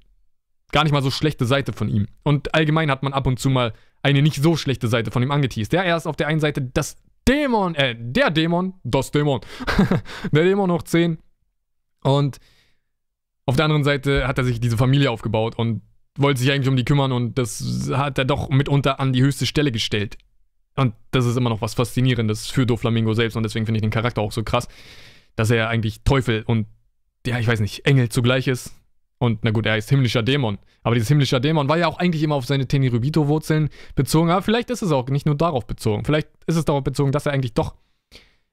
gar nicht mal so schlechte Seite von ihm. Und allgemein hat man ab und zu mal eine nicht so schlechte Seite von ihm angeteased. Ja, er ist auf der einen Seite das Dämon, äh, der Dämon, das Dämon, der Dämon hoch 10. Und auf der anderen Seite hat er sich diese Familie aufgebaut und wollte sich eigentlich um die kümmern und das hat er doch mitunter an die höchste Stelle gestellt. Und das ist immer noch was Faszinierendes für Doflamingo selbst und deswegen finde ich den Charakter auch so krass, dass er eigentlich Teufel und, ja, ich weiß nicht, Engel zugleich ist. Und na gut, er ist himmlischer Dämon. Aber dieses himmlischer Dämon war ja auch eigentlich immer auf seine Tenirubito-Wurzeln bezogen. Aber vielleicht ist es auch nicht nur darauf bezogen. Vielleicht ist es darauf bezogen, dass er eigentlich doch,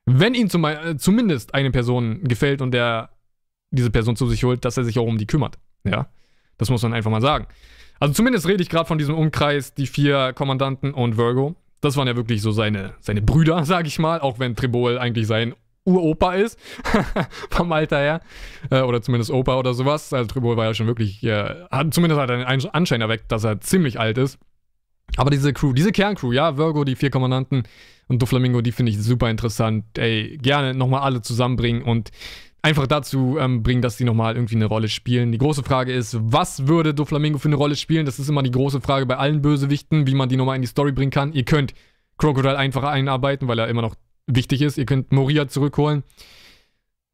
wenn ihm zum, äh, zumindest eine Person gefällt und der diese Person zu sich holt, dass er sich auch um die kümmert. Ja, das muss man einfach mal sagen. Also zumindest rede ich gerade von diesem Umkreis, die vier Kommandanten und Virgo. Das waren ja wirklich so seine, seine Brüder, sag ich mal, auch wenn Tribol eigentlich sein Uropa ist, vom Alter her. Äh, oder zumindest Opa oder sowas. Also Tribol war ja schon wirklich, äh, hat, zumindest hat er einen Anschein erweckt, dass er ziemlich alt ist. Aber diese Crew, diese Kerncrew, ja, Virgo, die vier Kommandanten und Doflamingo, die finde ich super interessant. Ey, gerne nochmal alle zusammenbringen und einfach dazu ähm, bringen, dass die nochmal irgendwie eine Rolle spielen. Die große Frage ist, was würde Doflamingo für eine Rolle spielen? Das ist immer die große Frage bei allen Bösewichten, wie man die nochmal in die Story bringen kann. Ihr könnt Crocodile einfach einarbeiten, weil er immer noch wichtig ist. Ihr könnt Moria zurückholen.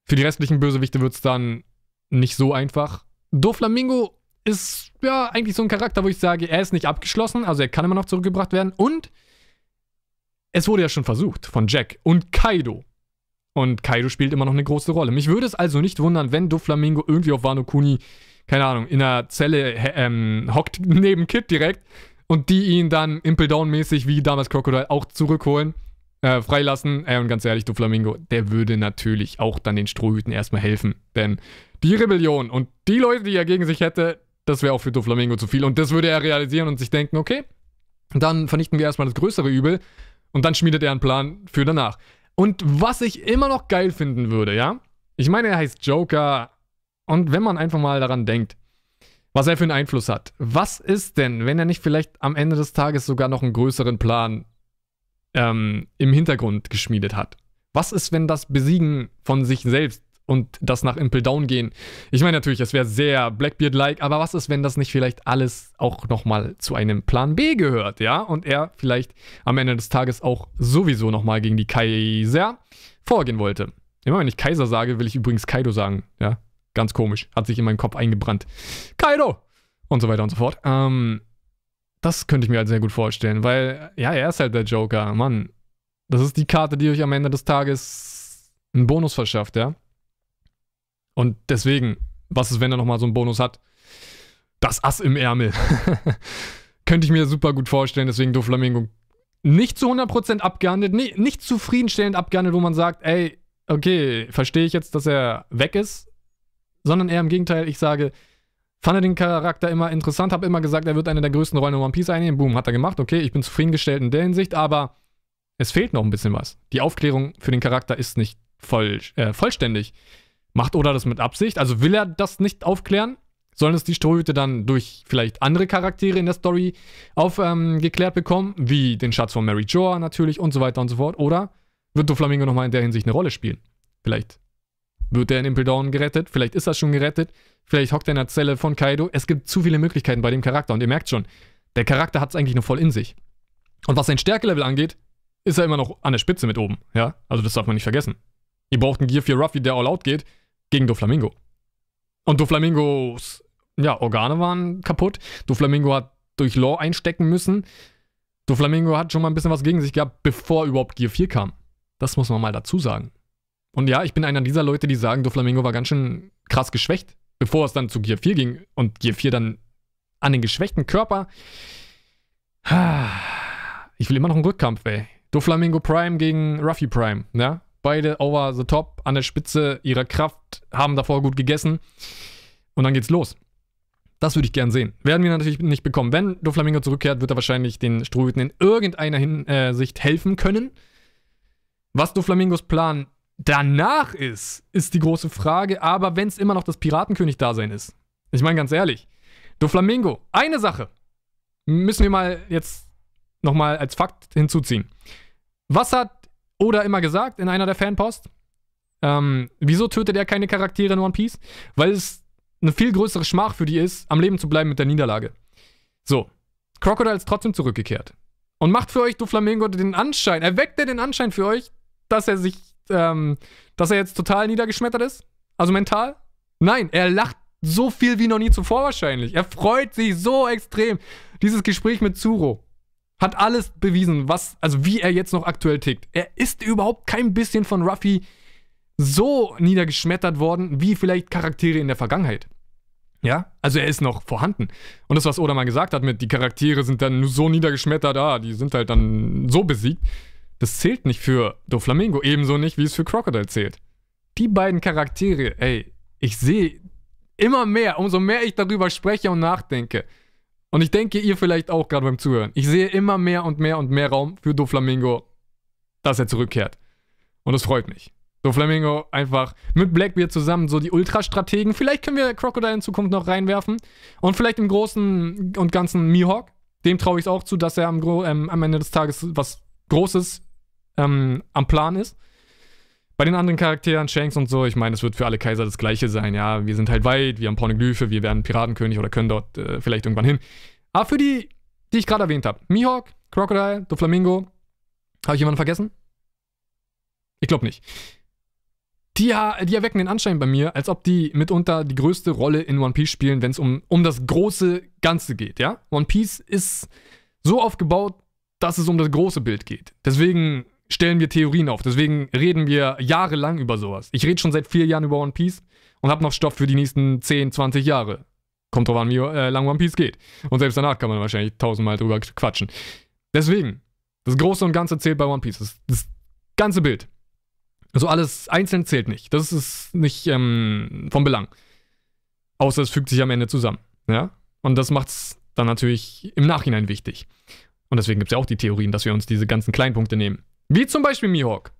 Für die restlichen Bösewichte wird es dann nicht so einfach. Doflamingo ist ja eigentlich so ein Charakter, wo ich sage, er ist nicht abgeschlossen, also er kann immer noch zurückgebracht werden. Und es wurde ja schon versucht von Jack und Kaido. Und Kaido spielt immer noch eine große Rolle. Mich würde es also nicht wundern, wenn Doflamingo irgendwie auf Wano Kuni, keine Ahnung, in einer Zelle ähm, hockt neben Kid direkt und die ihn dann Impel Down mäßig wie damals Crocodile auch zurückholen äh, freilassen. Ey, und ganz ehrlich, du Flamingo, der würde natürlich auch dann den Strohhüten erstmal helfen. Denn die Rebellion und die Leute, die er gegen sich hätte, das wäre auch für Doflamingo zu viel. Und das würde er realisieren und sich denken, okay, dann vernichten wir erstmal das größere Übel und dann schmiedet er einen Plan für danach. Und was ich immer noch geil finden würde, ja? Ich meine, er heißt Joker. Und wenn man einfach mal daran denkt, was er für einen Einfluss hat. Was ist denn, wenn er nicht vielleicht am Ende des Tages sogar noch einen größeren Plan ähm, im Hintergrund geschmiedet hat. Was ist, wenn das Besiegen von sich selbst und das nach Impel Down gehen? Ich meine natürlich, es wäre sehr Blackbeard-like, aber was ist, wenn das nicht vielleicht alles auch nochmal zu einem Plan B gehört, ja? Und er vielleicht am Ende des Tages auch sowieso nochmal gegen die Kaiser vorgehen wollte. Immer wenn ich Kaiser sage, will ich übrigens Kaido sagen, ja? Ganz komisch. Hat sich in meinen Kopf eingebrannt. Kaido! Und so weiter und so fort. Ähm, das könnte ich mir halt sehr gut vorstellen, weil, ja, er ist halt der Joker. Mann, das ist die Karte, die euch am Ende des Tages einen Bonus verschafft, ja? Und deswegen, was ist, wenn er nochmal so einen Bonus hat? Das Ass im Ärmel. könnte ich mir super gut vorstellen, deswegen Doflamingo nicht zu 100% abgehandelt, nicht, nicht zufriedenstellend abgehandelt, wo man sagt, ey, okay, verstehe ich jetzt, dass er weg ist, sondern eher im Gegenteil, ich sage, Fand den Charakter immer interessant, habe immer gesagt, er wird eine der größten Rollen in One Piece einnehmen. Boom, hat er gemacht. Okay, ich bin zufriedengestellt in der Hinsicht, aber es fehlt noch ein bisschen was. Die Aufklärung für den Charakter ist nicht voll, äh, vollständig. Macht Oda das mit Absicht? Also will er das nicht aufklären? Sollen es die Strohhüte dann durch vielleicht andere Charaktere in der Story aufgeklärt ähm, bekommen, wie den Schatz von Mary Joa natürlich und so weiter und so fort? Oder wird Doflamingo nochmal in der Hinsicht eine Rolle spielen? Vielleicht wird er in Impel Down gerettet, vielleicht ist er schon gerettet, vielleicht hockt er in der Zelle von Kaido. Es gibt zu viele Möglichkeiten bei dem Charakter und ihr merkt schon, der Charakter hat es eigentlich noch voll in sich. Und was sein Stärkelevel angeht, ist er immer noch an der Spitze mit oben, ja? Also das darf man nicht vergessen. Ihr braucht einen Gear 4 Ruffy, der all out geht, gegen Doflamingo. Und Doflamingos, ja, Organe waren kaputt. Doflamingo hat durch Law einstecken müssen. Doflamingo hat schon mal ein bisschen was gegen sich gehabt, bevor überhaupt Gear 4 kam. Das muss man mal dazu sagen. Und ja, ich bin einer dieser Leute, die sagen, Doflamingo war ganz schön krass geschwächt, bevor es dann zu Gear 4 ging und Gear 4 dann an den geschwächten Körper. Ich will immer noch einen Rückkampf, ey. Doflamingo Prime gegen Ruffy Prime, ja? Beide over the top, an der Spitze ihrer Kraft, haben davor gut gegessen. Und dann geht's los. Das würde ich gern sehen. Werden wir natürlich nicht bekommen. Wenn Doflamingo zurückkehrt, wird er wahrscheinlich den Strohhüten in irgendeiner Hinsicht äh, helfen können. Was Doflamingos Plan danach ist, ist die große Frage. Aber wenn es immer noch das Piratenkönig-Dasein ist. Ich meine ganz ehrlich, Doflamingo, eine Sache müssen wir mal jetzt nochmal als Fakt hinzuziehen. Was hat oder immer gesagt in einer der Fanpost. Ähm, wieso tötet er keine Charaktere in One Piece? Weil es eine viel größere Schmach für die ist, am Leben zu bleiben mit der Niederlage. So, Crocodile ist trotzdem zurückgekehrt. Und macht für euch Doflamingo den Anschein, erweckt er den Anschein für euch, dass er sich, ähm, dass er jetzt total niedergeschmettert ist? Also mental? Nein, er lacht so viel wie noch nie zuvor wahrscheinlich. Er freut sich so extrem. Dieses Gespräch mit Zuro hat alles bewiesen, was, also wie er jetzt noch aktuell tickt. Er ist überhaupt kein bisschen von Ruffy so niedergeschmettert worden, wie vielleicht Charaktere in der Vergangenheit. Ja, also er ist noch vorhanden. Und das, was Oda mal gesagt hat mit, die Charaktere sind dann so niedergeschmettert, ah, die sind halt dann so besiegt, das zählt nicht für Doflamingo, ebenso nicht, wie es für Crocodile zählt. Die beiden Charaktere, ey, ich sehe immer mehr, umso mehr ich darüber spreche und nachdenke, und ich denke, ihr vielleicht auch gerade beim Zuhören. Ich sehe immer mehr und mehr und mehr Raum für Doflamingo, dass er zurückkehrt. Und es freut mich. Doflamingo einfach mit Blackbeard zusammen so die Ultra-Strategen. Vielleicht können wir Crocodile in Zukunft noch reinwerfen. Und vielleicht im Großen und Ganzen Mihawk. Dem traue ich es auch zu, dass er am, ähm, am, Ende des Tages was Großes ähm, am Plan ist. Bei den anderen Charakteren, Shanks und so, ich meine, es wird für alle Kaiser das Gleiche sein. Ja, wir sind halt weit, wir haben Pornoglyphe, wir werden Piratenkönig oder können dort äh, vielleicht irgendwann hin. Aber für die, die ich gerade erwähnt habe, Mihawk, Crocodile, Doflamingo, habe ich jemanden vergessen? Ich glaube nicht. Die, die, erwecken den Anschein bei mir, als ob die mitunter die größte Rolle in One Piece spielen, wenn es um, um das große Ganze geht, ja? One Piece ist so aufgebaut, dass es um das große Bild geht. Deswegen stellen wir Theorien auf. Deswegen reden wir jahrelang über sowas. Ich rede schon seit vier Jahren über One Piece und habe noch Stoff für die nächsten 10, 20 Jahre. Kommt drauf an, wie äh, lang One Piece geht. Und selbst danach kann man wahrscheinlich tausendmal drüber quatschen. Deswegen, das Große und Ganze zählt bei One Piece. Das, das ganze Bild. Also alles einzeln zählt nicht. Das ist nicht ähm, von Belang. Außer es fügt sich am Ende zusammen. Ja? Und das macht es dann natürlich im Nachhinein wichtig. Und deswegen gibt es ja auch die Theorien, dass wir uns diese ganzen Kleinpunkte nehmen. Wie zum Beispiel Mihawk.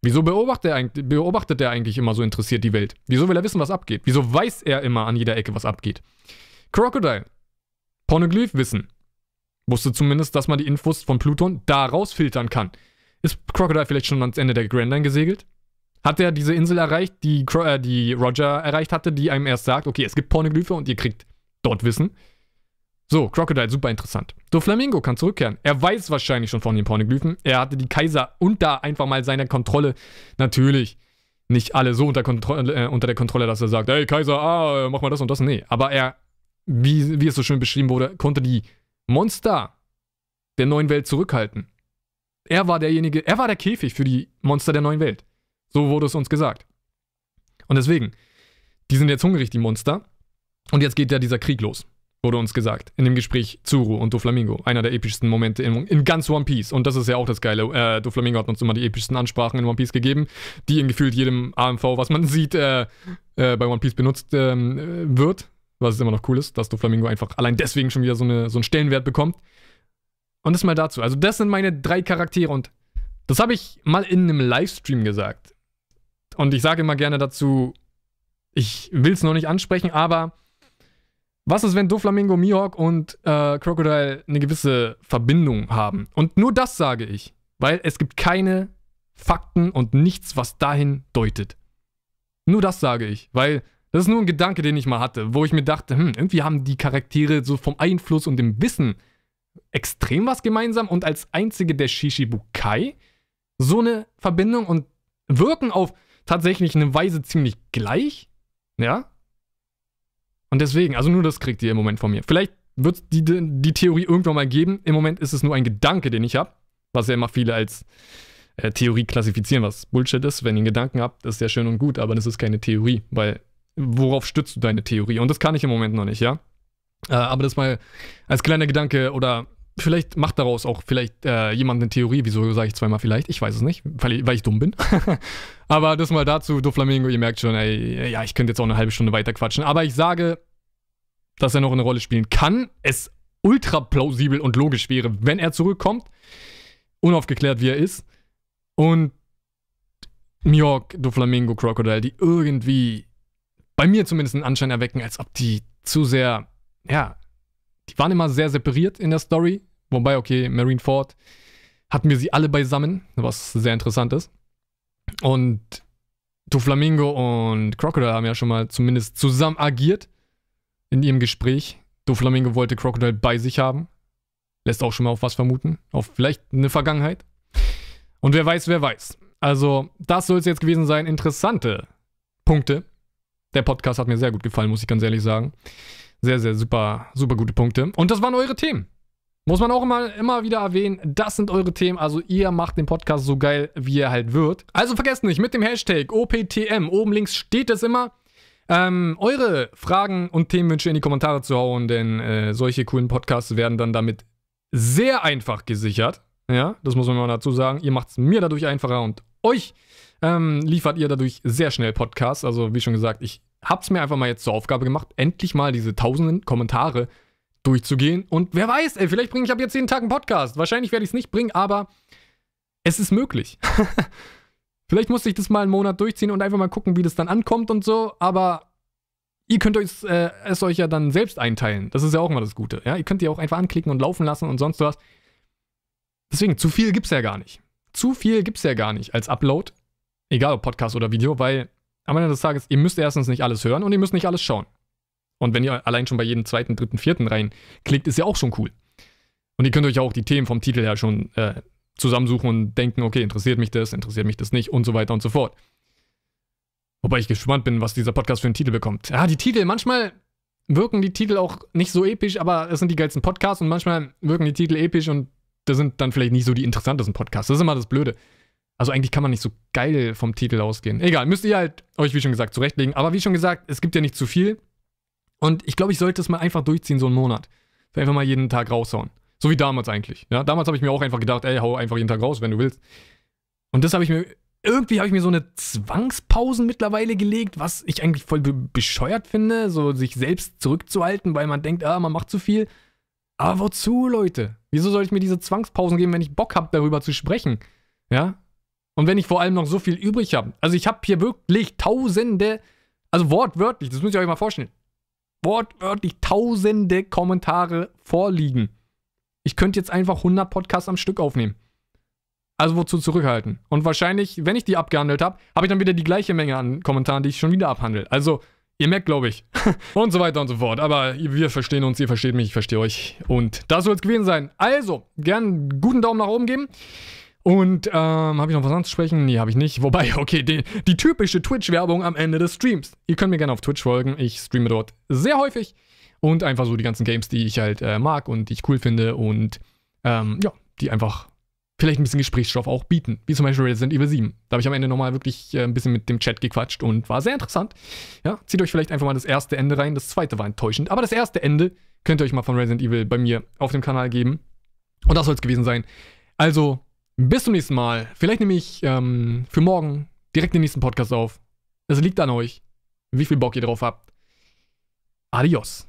Wieso beobachtet er, eigentlich, beobachtet er eigentlich immer so interessiert die Welt? Wieso will er wissen, was abgeht? Wieso weiß er immer an jeder Ecke, was abgeht? Crocodile. Pornoglyph-Wissen. Wusste zumindest, dass man die Infos von Pluton da rausfiltern kann. Ist Crocodile vielleicht schon ans Ende der Grand Line gesegelt? Hat er diese Insel erreicht, die, äh, die Roger erreicht hatte, die einem erst sagt, okay, es gibt Pornoglyphe und ihr kriegt dort Wissen? So, Crocodile, super interessant. Doflamingo kann zurückkehren. Er weiß wahrscheinlich schon von den Pornoglyphen. Er hatte die Kaiser unter einfach mal seiner Kontrolle. Natürlich nicht alle so unter, Kontrolle, äh, unter der Kontrolle, dass er sagt, hey Kaiser, ah, mach mal das und das. Nee, aber er, wie, wie es so schön beschrieben wurde, konnte die Monster der neuen Welt zurückhalten. Er war derjenige, er war der Käfig für die Monster der neuen Welt. So wurde es uns gesagt. Und deswegen, die sind jetzt hungrig, die Monster. Und jetzt geht ja dieser Krieg los wurde uns gesagt. In dem Gespräch Zuru und Doflamingo. Einer der epischsten Momente in, in, ganz One Piece. Und das ist ja auch das Geile. Äh, Doflamingo hat uns immer die epischsten Ansprachen in One Piece gegeben, die in gefühlt jedem AMV, was man sieht, äh, äh, bei One Piece benutzt ähm, wird. was immer noch cool ist, dass Doflamingo einfach allein deswegen schon wieder so, eine, so einen Stellenwert bekommt. Und das mal dazu. Also, das sind meine drei Charaktere und das habe ich mal in einem Livestream gesagt. Und ich sage immer gerne dazu, ich will es noch nicht ansprechen, aber was ist, wenn Doflamingo, Mihawk und äh, Crocodile eine gewisse Verbindung haben? Und nur das sage ich, weil es gibt keine Fakten und nichts, was dahin deutet. Nur das sage ich, weil das ist nur ein Gedanke, den ich mal hatte, wo ich mir dachte, hm, irgendwie haben die Charaktere so vom Einfluss und dem Wissen extrem was gemeinsam und als einzige der Shishibukai so eine Verbindung und wirken auf tatsächlich eine Weise ziemlich gleich. Ja? Und deswegen, also nur das kriegt ihr im Moment von mir. Vielleicht wird es die, die Theorie irgendwann mal geben. Im Moment ist es nur ein Gedanke, den ich habe, was ja immer viele als äh, Theorie klassifizieren, was Bullshit ist. Wenn ihr einen Gedanken habt, ist ja schön und gut, aber das ist keine Theorie, weil worauf stützt du deine Theorie? Und das kann ich im Moment noch nicht, ja? Äh, aber das mal als kleiner Gedanke oder vielleicht macht daraus auch vielleicht äh, jemand eine Theorie. Wieso sage ich zweimal vielleicht? Ich weiß es nicht, weil ich, weil ich dumm bin. aber das mal dazu, Doflamingo, ihr merkt schon, ey, ja, ich könnte jetzt auch eine halbe Stunde weiter quatschen. Aber ich sage, dass er noch eine Rolle spielen kann. Es ultra plausibel und logisch wäre, wenn er zurückkommt. Unaufgeklärt, wie er ist. Und Mjork, Doflamingo, Crocodile, die irgendwie bei mir zumindest einen Anschein erwecken, als ob die zu sehr, ja, die waren immer sehr separiert in der Story. Wobei, okay, Marineford hatten wir sie alle beisammen, was sehr interessant ist. Und Doflamingo und Crocodile haben ja schon mal zumindest zusammen agiert in ihrem Gespräch. Doflamingo wollte Crocodile bei sich haben. Lässt auch schon mal auf was vermuten. Auf vielleicht eine Vergangenheit. Und wer weiß, wer weiß. Also, das soll es jetzt gewesen sein. Interessante Punkte. Der Podcast hat mir sehr gut gefallen, muss ich ganz ehrlich sagen. Sehr, sehr super, super gute Punkte. Und das waren eure Themen. Muss man auch immer, immer wieder erwähnen, das sind eure Themen. Also ihr macht den Podcast so geil, wie er halt wird. Also vergesst nicht, mit dem Hashtag OPTM, oben links steht es immer, ähm, eure Fragen und Themenwünsche in die Kommentare zu hauen, denn äh, solche coolen Podcasts werden dann damit sehr einfach gesichert. Ja, das muss man mal dazu sagen. Ihr macht es mir dadurch einfacher und euch ähm, liefert ihr dadurch sehr schnell Podcasts. Also wie schon gesagt, ich hab's mir einfach mal jetzt zur Aufgabe gemacht, endlich mal diese tausenden Kommentare durchzugehen. Und wer weiß, ey, vielleicht bringe ich ab jetzt jeden Tag einen Podcast. Wahrscheinlich werde ich es nicht bringen, aber es ist möglich. vielleicht musste ich das mal einen Monat durchziehen und einfach mal gucken, wie das dann ankommt und so. Aber ihr könnt euch, äh, es euch ja dann selbst einteilen. Das ist ja auch immer das Gute. Ja? Ihr könnt die auch einfach anklicken und laufen lassen und sonst was. Deswegen, zu viel gibt's ja gar nicht. Zu viel gibt's ja gar nicht als Upload. Egal ob Podcast oder Video, weil am Ende des Tages, ihr müsst erstens nicht alles hören und ihr müsst nicht alles schauen. Und wenn ihr allein schon bei jedem zweiten, dritten, vierten reinklickt, ist ja auch schon cool. Und ihr könnt euch auch die Themen vom Titel her schon äh, zusammensuchen und denken, okay, interessiert mich das, interessiert mich das nicht und so weiter und so fort. Wobei ich gespannt bin, was dieser Podcast für einen Titel bekommt. Ja, die Titel, manchmal wirken die Titel auch nicht so episch, aber es sind die geilsten Podcasts und manchmal wirken die Titel episch und das sind dann vielleicht nicht so die interessantesten Podcasts. Das ist immer das Blöde. Also eigentlich kann man nicht so geil vom Titel ausgehen. Egal, müsst ihr halt euch, wie schon gesagt, zurechtlegen. Aber wie schon gesagt, es gibt ja nicht zu viel. Und ich glaube, ich sollte es mal einfach durchziehen, so einen Monat. Einfach mal jeden Tag raushauen. So wie damals eigentlich. Ja, damals habe ich mir auch einfach gedacht, ey, hau einfach jeden Tag raus, wenn du willst. Und das habe ich mir, irgendwie habe ich mir so eine Zwangspausen mittlerweile gelegt, was ich eigentlich voll bescheuert finde, so sich selbst zurückzuhalten, weil man denkt, ah, man macht zu viel. Aber wozu, Leute? Wieso soll ich mir diese Zwangspausen geben, wenn ich Bock habe, darüber zu sprechen? Ja? Und wenn ich vor allem noch so viel übrig habe. Also ich habe hier wirklich tausende, also wortwörtlich, das müsst ihr euch mal vorstellen. Wortwörtlich tausende Kommentare vorliegen. Ich könnte jetzt einfach 100 Podcasts am Stück aufnehmen. Also wozu zurückhalten? Und wahrscheinlich, wenn ich die abgehandelt habe, habe ich dann wieder die gleiche Menge an Kommentaren, die ich schon wieder abhandle. Also, ihr merkt, glaube ich. und so weiter und so fort. Aber wir verstehen uns, ihr versteht mich, ich verstehe euch. Und das soll es gewesen sein. Also, gern einen guten Daumen nach oben geben. Und ähm, habe ich noch was anzusprechen? Nee, habe ich nicht. Wobei, okay, die, die typische Twitch-Werbung am Ende des Streams. Ihr könnt mir gerne auf Twitch folgen. Ich streame dort sehr häufig. Und einfach so die ganzen Games, die ich halt äh, mag und die ich cool finde. Und ähm, ja, die einfach vielleicht ein bisschen Gesprächsstoff auch bieten. Wie zum Beispiel Resident Evil 7. Da habe ich am Ende nochmal wirklich äh, ein bisschen mit dem Chat gequatscht und war sehr interessant. Ja, zieht euch vielleicht einfach mal das erste Ende rein. Das zweite war enttäuschend. Aber das erste Ende könnt ihr euch mal von Resident Evil bei mir auf dem Kanal geben. Und das soll es gewesen sein. Also, bis zum nächsten Mal. Vielleicht nehme ich ähm, für morgen direkt den nächsten Podcast auf. Es liegt an euch, wie viel Bock ihr drauf habt. Adios.